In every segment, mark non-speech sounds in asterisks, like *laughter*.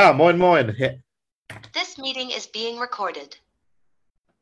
Ja, moin, moin. This meeting is being recorded.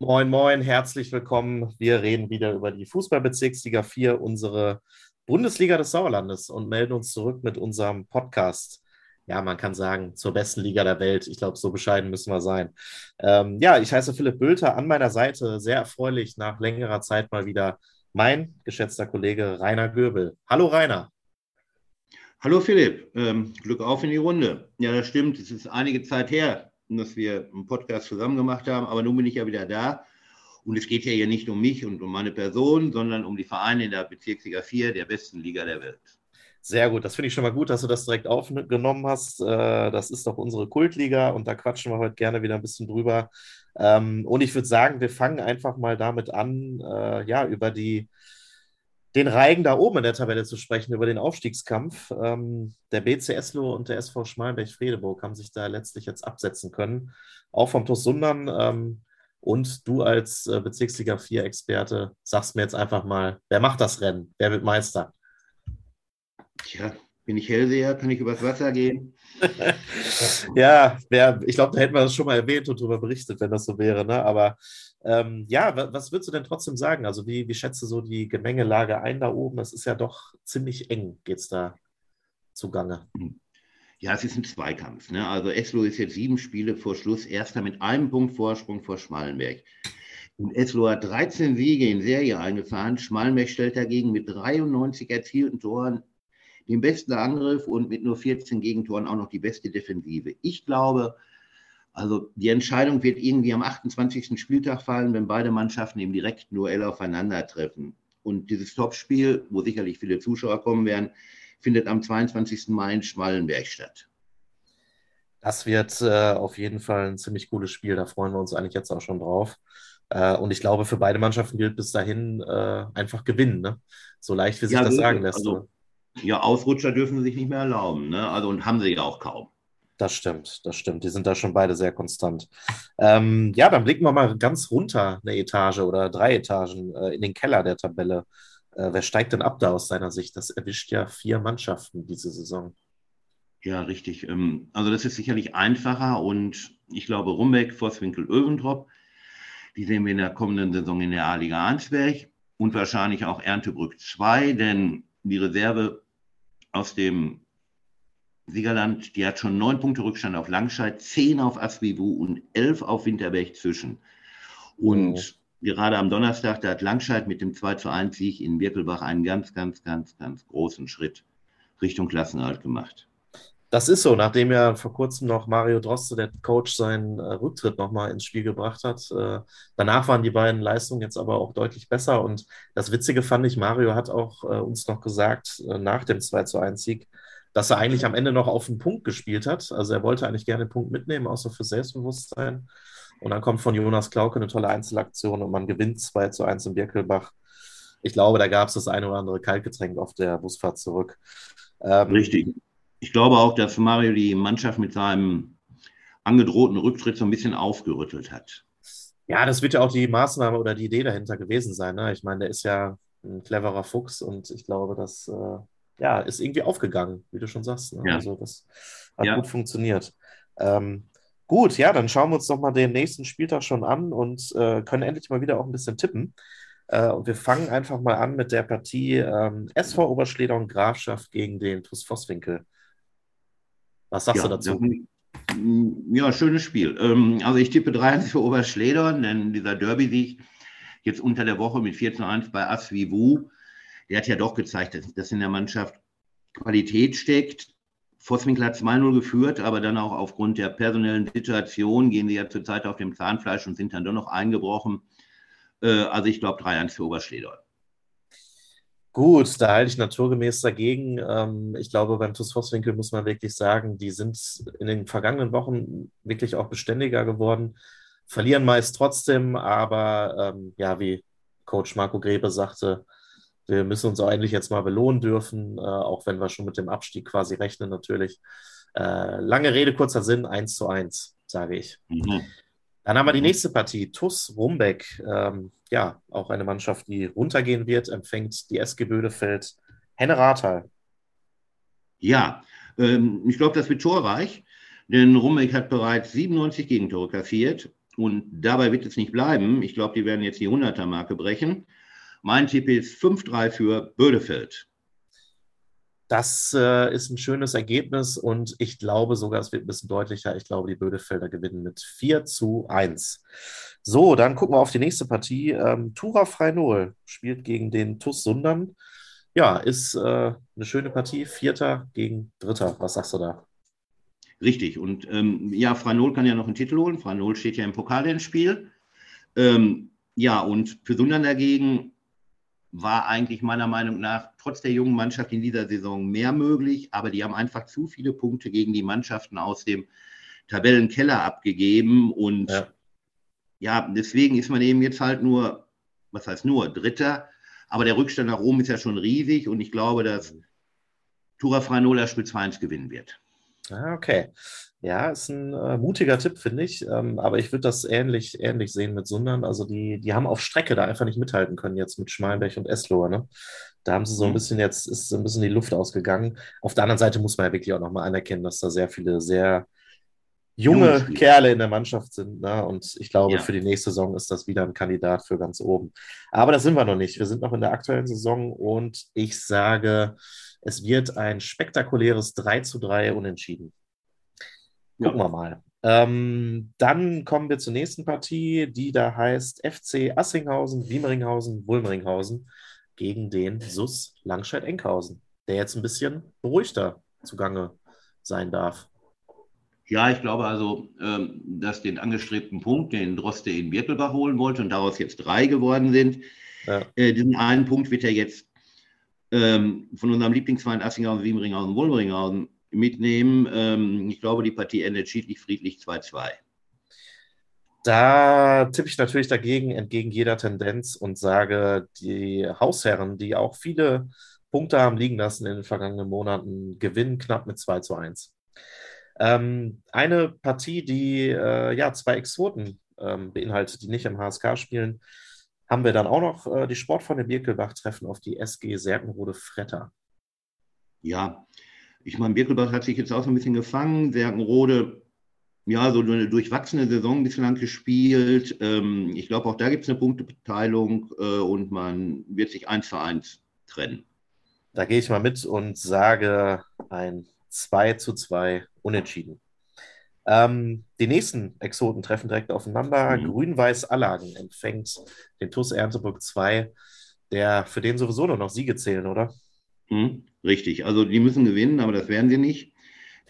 Moin, moin, herzlich willkommen. Wir reden wieder über die Fußballbezirksliga 4, unsere Bundesliga des Sauerlandes und melden uns zurück mit unserem Podcast. Ja, man kann sagen, zur besten Liga der Welt. Ich glaube, so bescheiden müssen wir sein. Ähm, ja, ich heiße Philipp Bülter, an meiner Seite sehr erfreulich nach längerer Zeit mal wieder mein geschätzter Kollege Rainer Göbel. Hallo Rainer. Hallo Philipp, ähm, Glück auf in die Runde. Ja, das stimmt. Es ist einige Zeit her, dass wir einen Podcast zusammen gemacht haben, aber nun bin ich ja wieder da. Und es geht ja hier nicht um mich und um meine Person, sondern um die Vereine in der Bezirksliga 4, der besten Liga der Welt. Sehr gut, das finde ich schon mal gut, dass du das direkt aufgenommen hast. Äh, das ist doch unsere Kultliga und da quatschen wir heute gerne wieder ein bisschen drüber. Ähm, und ich würde sagen, wir fangen einfach mal damit an, äh, ja, über die den Reigen da oben in der Tabelle zu sprechen, über den Aufstiegskampf. Ähm, der BC Eslo und der SV Schmalenberg-Fredeburg haben sich da letztlich jetzt absetzen können, auch vom TuS Sundern. Ähm, und du als äh, Bezirksliga 4-Experte sagst mir jetzt einfach mal, wer macht das Rennen? Wer wird Meister? Tja, bin ich Hellseher? Kann ich übers Wasser gehen? *laughs* ja, wer, ich glaube, da hätten wir das schon mal erwähnt und darüber berichtet, wenn das so wäre. Ne? Aber ähm, ja, was würdest du denn trotzdem sagen? Also, wie, wie schätzt du so die Gemengelage ein da oben? Es ist ja doch ziemlich eng, geht es da zugange. Ja, es ist ein Zweikampf. Ne? Also, Eslo ist jetzt sieben Spiele vor Schluss, erster mit einem Punkt Vorsprung vor Schmalenberg. Und Eslo hat 13 Siege in Serie eingefahren. Schmalenberg stellt dagegen mit 93 erzielten Toren den besten Angriff und mit nur 14 Gegentoren auch noch die beste Defensive. Ich glaube, also die Entscheidung wird irgendwie am 28. Spieltag fallen, wenn beide Mannschaften im direkten Duell aufeinandertreffen. Und dieses Topspiel, wo sicherlich viele Zuschauer kommen werden, findet am 22. Mai in Schmallenberg statt. Das wird äh, auf jeden Fall ein ziemlich cooles Spiel. Da freuen wir uns eigentlich jetzt auch schon drauf. Äh, und ich glaube, für beide Mannschaften gilt bis dahin äh, einfach gewinnen. Ne? So leicht, wie sich ja, das sagen lässt. Also, ja, Ausrutscher dürfen sie sich nicht mehr erlauben. Ne? Also, und haben sie ja auch kaum. Das stimmt, das stimmt. Die sind da schon beide sehr konstant. Ähm, ja, dann blicken wir mal ganz runter eine Etage oder drei Etagen äh, in den Keller der Tabelle. Äh, wer steigt denn ab da aus seiner Sicht? Das erwischt ja vier Mannschaften diese Saison. Ja, richtig. Ähm, also das ist sicherlich einfacher und ich glaube Rumbeck, Vosswinkel, Öventrop, die sehen wir in der kommenden Saison in der A-Liga Arnsberg und wahrscheinlich auch Erntebrück 2, denn die Reserve aus dem Siegerland, die hat schon neun Punkte Rückstand auf Langscheid, zehn auf Asvivu und elf auf Winterberg zwischen. Und oh. gerade am Donnerstag, da hat Langscheid mit dem 2 zu 1 Sieg in Birkelbach einen ganz, ganz, ganz, ganz großen Schritt Richtung Klassenhalt gemacht. Das ist so, nachdem ja vor kurzem noch Mario Droste, der Coach, seinen äh, Rücktritt nochmal ins Spiel gebracht hat. Äh, danach waren die beiden Leistungen jetzt aber auch deutlich besser. Und das Witzige fand ich, Mario hat auch äh, uns noch gesagt, äh, nach dem 2 zu 1 Sieg, dass er eigentlich am Ende noch auf den Punkt gespielt hat. Also er wollte eigentlich gerne den Punkt mitnehmen, außer für Selbstbewusstsein. Und dann kommt von Jonas Klauke eine tolle Einzelaktion und man gewinnt 2 zu 1 in Birkelbach. Ich glaube, da gab es das eine oder andere Kaltgetränk auf der Busfahrt zurück. Ähm, Richtig. Ich glaube auch, dass Mario die Mannschaft mit seinem angedrohten Rücktritt so ein bisschen aufgerüttelt hat. Ja, das wird ja auch die Maßnahme oder die Idee dahinter gewesen sein. Ne? Ich meine, der ist ja ein cleverer Fuchs und ich glaube, dass äh, ja, ist irgendwie aufgegangen, wie du schon sagst. Ne? Ja. Also das hat ja. gut funktioniert. Ähm, gut, ja, dann schauen wir uns doch mal den nächsten Spieltag schon an und äh, können endlich mal wieder auch ein bisschen tippen. Äh, und wir fangen einfach mal an mit der Partie ähm, SV Oberschleder und Grafschaft gegen den TuS Vosswinkel. Was sagst ja, du dazu? Ja, schönes Spiel. Ähm, also ich tippe 3-1 *laughs* für Oberschleder, denn dieser Derby-Sieg jetzt unter der Woche mit 4 1 bei Asvivu der hat ja doch gezeigt, dass, in der Mannschaft Qualität steckt. Vosswinkel hat 2-0 geführt, aber dann auch aufgrund der personellen Situation gehen sie ja zurzeit auf dem Zahnfleisch und sind dann doch noch eingebrochen. Äh, also ich glaube 3-1 für Oberschledorn. Gut, da halte ich naturgemäß dagegen. Ähm, ich glaube, beim TuS Vosswinkel muss man wirklich sagen, die sind in den vergangenen Wochen wirklich auch beständiger geworden, verlieren meist trotzdem, aber ähm, ja, wie Coach Marco Grebe sagte, wir müssen uns eigentlich jetzt mal belohnen dürfen, äh, auch wenn wir schon mit dem Abstieg quasi rechnen natürlich. Äh, lange Rede, kurzer Sinn, 1 zu 1, sage ich. Mhm. Dann haben wir die mhm. nächste Partie, TUS Rumbeck. Ähm, ja, auch eine Mannschaft, die runtergehen wird, empfängt die SG Bödefeld. Henne Rathal. Ja, ähm, ich glaube, das wird torreich. Denn Rummeck hat bereits 97 Gegentore kassiert und dabei wird es nicht bleiben. Ich glaube, die werden jetzt die 100er-Marke brechen. Mein Tipp ist 5-3 für Bödefeld. Das äh, ist ein schönes Ergebnis und ich glaube sogar, es wird ein bisschen deutlicher. Ich glaube, die Bödefelder gewinnen mit 4 zu 1. So, dann gucken wir auf die nächste Partie. Ähm, Tura Freinol spielt gegen den TUS Sundern. Ja, ist äh, eine schöne Partie. Vierter gegen Dritter. Was sagst du da? Richtig. Und ähm, ja, Freinol kann ja noch einen Titel holen. Freinol steht ja im Pokal ins Spiel. Ähm, ja, und für Sundern dagegen war eigentlich meiner Meinung nach trotz der jungen Mannschaft in dieser Saison mehr möglich, aber die haben einfach zu viele Punkte gegen die Mannschaften aus dem Tabellenkeller abgegeben und ja ja, deswegen ist man eben jetzt halt nur, was heißt nur, Dritter. Aber der Rückstand nach oben ist ja schon riesig und ich glaube, dass Tura Franola Spiel 2-1 gewinnen wird. Ah, okay. Ja, ist ein äh, mutiger Tipp, finde ich. Ähm, aber ich würde das ähnlich, ähnlich sehen mit Sundern. Also die, die haben auf Strecke da einfach nicht mithalten können jetzt mit Schmalenberg und Eslohe. Ne? Da haben sie so ein mhm. bisschen jetzt, ist so ein bisschen die Luft ausgegangen. Auf der anderen Seite muss man ja wirklich auch nochmal anerkennen, dass da sehr viele sehr junge Junge Kerle in der Mannschaft sind. Ne? Und ich glaube, ja. für die nächste Saison ist das wieder ein Kandidat für ganz oben. Aber das sind wir noch nicht. Wir sind noch in der aktuellen Saison und ich sage, es wird ein spektakuläres 3 zu 3 unentschieden. Gucken ja. wir mal. Ähm, dann kommen wir zur nächsten Partie, die da heißt FC Assinghausen, Wiemeringhausen, Wulmeringhausen gegen den SUS Langscheid-Enkhausen, der jetzt ein bisschen beruhigter zugange sein darf. Ja, ich glaube also, ähm, dass den angestrebten Punkt, den Droste in Birkelbach holen wollte und daraus jetzt drei geworden sind, ja. Äh, diesen einen Punkt wird er jetzt ähm, von unserem Lieblingsverein Assinghausen, Wiemringhausen, Wolmeringhausen mitnehmen. Ähm, ich glaube, die Partie endet schiedlich, friedlich 2-2. Da tippe ich natürlich dagegen, entgegen jeder Tendenz und sage, die Hausherren, die auch viele Punkte haben liegen lassen in den vergangenen Monaten, gewinnen knapp mit 2 zu 1. Ähm, eine Partie, die äh, ja zwei Exoten ähm, beinhaltet, die nicht im HSK spielen, haben wir dann auch noch äh, die Sportfreunde Birkelbach treffen auf die SG Serkenrode Fretter. Ja, ich meine, Birkelbach hat sich jetzt auch so ein bisschen gefangen. Serkenrode, ja, so eine durchwachsene Saison bislang gespielt. Ähm, ich glaube, auch da gibt es eine Punktebeteiligung äh, und man wird sich eins für eins trennen. Da gehe ich mal mit und sage ein 2 zu 2 unentschieden. Ähm, die nächsten Exoten treffen direkt aufeinander. Mhm. Grün-Weiß Allagen empfängt den TUS Erntebrück 2, der für den sowieso nur noch Siege zählen, oder? Mhm. Richtig, also die müssen gewinnen, aber das werden sie nicht.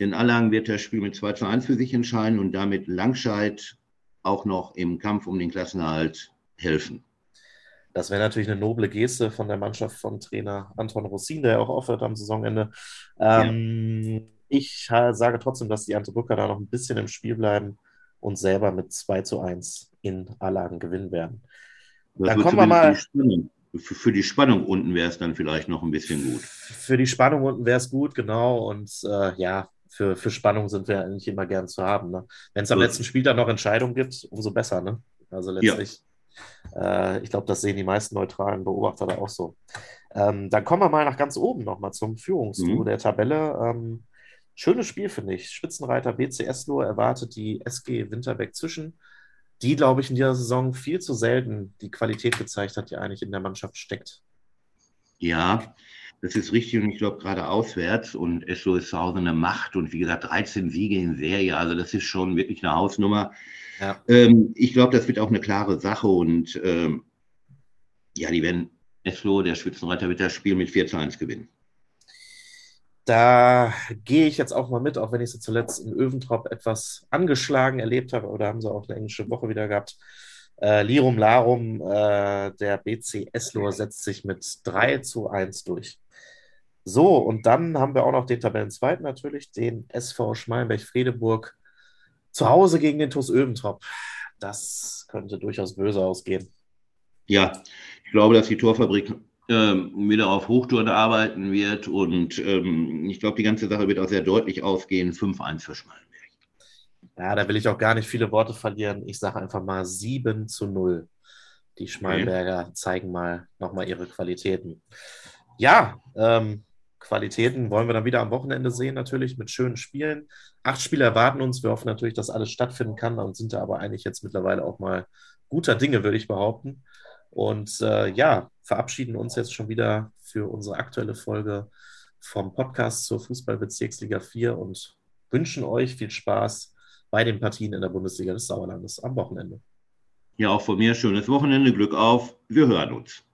Denn Allagen wird das Spiel mit 2 zu 1 für sich entscheiden und damit Langscheid auch noch im Kampf um den Klassenerhalt helfen. Das wäre natürlich eine noble Geste von der Mannschaft von Trainer Anton Rossin, der auch aufhört am Saisonende. Ähm, ja. Ich sage trotzdem, dass die Antebrücker da noch ein bisschen im Spiel bleiben und selber mit 2 zu 1 in Allagen gewinnen werden. Das dann kommen wir mal. Für, für die Spannung unten wäre es dann vielleicht noch ein bisschen gut. Für die Spannung unten wäre es gut, genau. Und äh, ja, für, für Spannung sind wir eigentlich immer gern zu haben. Ne? Wenn es am letzten Spiel dann noch Entscheidungen gibt, umso besser. Ne? Also letztlich. Ja äh, ich glaube, das sehen die meisten neutralen Beobachter da auch so. Ähm, dann kommen wir mal nach ganz oben nochmal zum Führungsduo mhm. der Tabelle. Ähm, schönes Spiel, finde ich. Spitzenreiter BCS nur erwartet die SG Winterbeck zwischen, die, glaube ich, in dieser Saison viel zu selten die Qualität gezeigt hat, die eigentlich in der Mannschaft steckt. Ja, das ist richtig und ich glaube gerade auswärts und Esso ist zu Hause eine Macht und wie gesagt 13 Siege in Serie, also das ist schon wirklich eine Hausnummer. Ja. Ähm, ich glaube, das wird auch eine klare Sache und ähm, ja, die werden Eslo, der Spitzenreiter, wird das Spiel mit 4 zu 1 gewinnen. Da gehe ich jetzt auch mal mit, auch wenn ich sie zuletzt in Öventrop etwas angeschlagen erlebt habe, oder haben sie auch eine englische Woche wieder gehabt. Äh, Lirum Larum, äh, der BC Eslo setzt sich mit 3 zu 1 durch. So, und dann haben wir auch noch den Tabellenzweiten natürlich, den SV Schmalenberg-Fredeburg zu Hause gegen den TuS Öventrop. Das könnte durchaus böse ausgehen. Ja, ich glaube, dass die Torfabrik ähm, wieder auf Hochtouren arbeiten wird und ähm, ich glaube, die ganze Sache wird auch sehr deutlich ausgehen. 5-1 für Schmalenberg. Ja, da will ich auch gar nicht viele Worte verlieren. Ich sage einfach mal 7 zu 0. Die Schmalberger okay. zeigen mal nochmal ihre Qualitäten. Ja, ähm, Qualitäten wollen wir dann wieder am Wochenende sehen, natürlich mit schönen Spielen. Acht Spiele erwarten uns. Wir hoffen natürlich, dass alles stattfinden kann und sind da aber eigentlich jetzt mittlerweile auch mal guter Dinge, würde ich behaupten. Und äh, ja, verabschieden uns jetzt schon wieder für unsere aktuelle Folge vom Podcast zur Fußballbezirksliga 4 und wünschen euch viel Spaß bei den Partien in der Bundesliga des Sauerlandes am Wochenende. Ja, auch von mir schönes Wochenende, Glück auf, wir hören uns.